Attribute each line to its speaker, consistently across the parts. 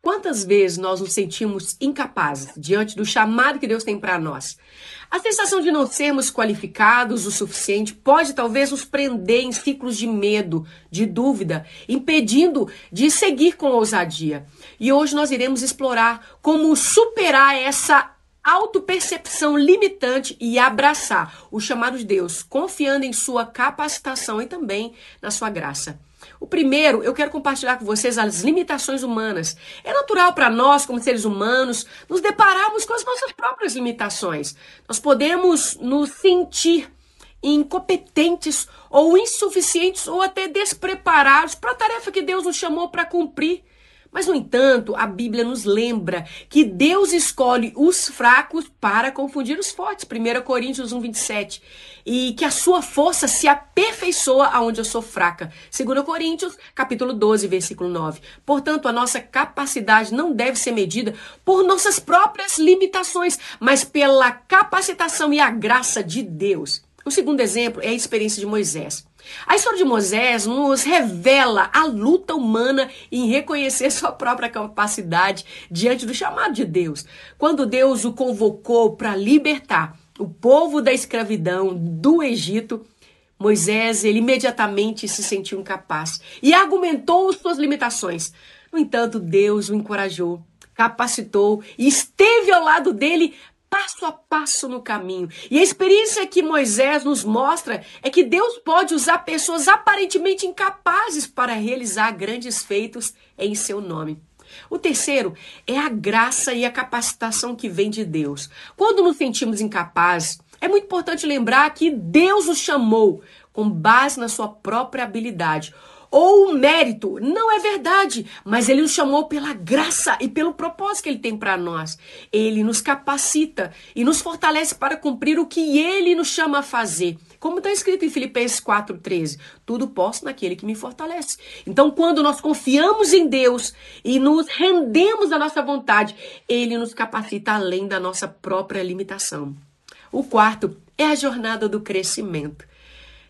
Speaker 1: Quantas vezes nós nos sentimos incapazes diante do chamado que Deus tem para nós? A sensação de não sermos qualificados o suficiente pode talvez nos prender em ciclos de medo, de dúvida, impedindo de seguir com ousadia. E hoje nós iremos explorar como superar essa autopercepção limitante e abraçar o chamado de Deus, confiando em sua capacitação e também na sua graça. O primeiro, eu quero compartilhar com vocês as limitações humanas. É natural para nós, como seres humanos, nos depararmos com as nossas próprias limitações. Nós podemos nos sentir incompetentes ou insuficientes ou até despreparados para a tarefa que Deus nos chamou para cumprir. Mas, no entanto, a Bíblia nos lembra que Deus escolhe os fracos para confundir os fortes. 1 Coríntios 1, 27. E que a sua força se aperfeiçoa aonde eu sou fraca. 2 Coríntios, capítulo 12, versículo 9. Portanto, a nossa capacidade não deve ser medida por nossas próprias limitações, mas pela capacitação e a graça de Deus. O segundo exemplo é a experiência de Moisés. A história de Moisés nos revela a luta humana em reconhecer sua própria capacidade diante do chamado de Deus. Quando Deus o convocou para libertar o povo da escravidão do Egito, Moisés, ele imediatamente se sentiu incapaz e argumentou suas limitações. No entanto, Deus o encorajou, capacitou e esteve ao lado dele passo a passo no caminho. E a experiência que Moisés nos mostra é que Deus pode usar pessoas aparentemente incapazes para realizar grandes feitos em seu nome. O terceiro é a graça e a capacitação que vem de Deus. Quando nos sentimos incapazes, é muito importante lembrar que Deus nos chamou com base na sua própria habilidade ou o mérito. Não é verdade, mas ele nos chamou pela graça e pelo propósito que ele tem para nós. Ele nos capacita e nos fortalece para cumprir o que ele nos chama a fazer. Como está escrito em Filipenses 4,13, tudo posso naquele que me fortalece. Então, quando nós confiamos em Deus e nos rendemos à nossa vontade, Ele nos capacita além da nossa própria limitação. O quarto é a jornada do crescimento.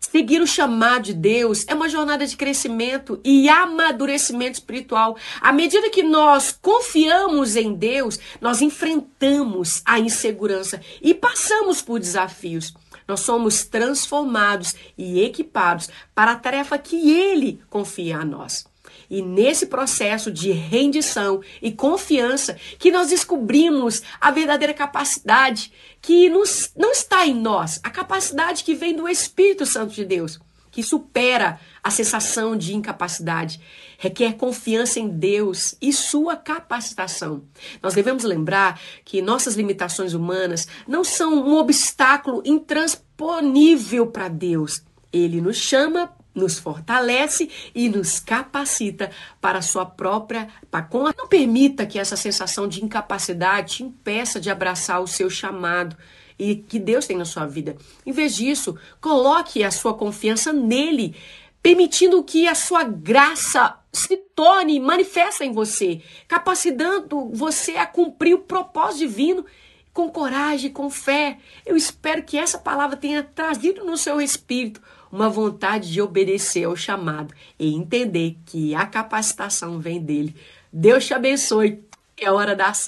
Speaker 1: Seguir o chamado de Deus é uma jornada de crescimento e amadurecimento espiritual. À medida que nós confiamos em Deus, nós enfrentamos a insegurança e passamos por desafios. Nós somos transformados e equipados para a tarefa que Ele confia a nós. E nesse processo de rendição e confiança que nós descobrimos a verdadeira capacidade que nos, não está em nós, a capacidade que vem do Espírito Santo de Deus, que supera a sensação de incapacidade, requer confiança em Deus e sua capacitação. Nós devemos lembrar que nossas limitações humanas não são um obstáculo intransponível para Deus. Ele nos chama nos fortalece e nos capacita para a sua própria. Para, não permita que essa sensação de incapacidade te impeça de abraçar o seu chamado e que Deus tem na sua vida. Em vez disso, coloque a sua confiança nele, permitindo que a sua graça se torne manifesta em você, capacitando você a cumprir o propósito divino com coragem, com fé. Eu espero que essa palavra tenha trazido no seu espírito uma vontade de obedecer ao chamado e entender que a capacitação vem dele. Deus te abençoe. É hora da ação.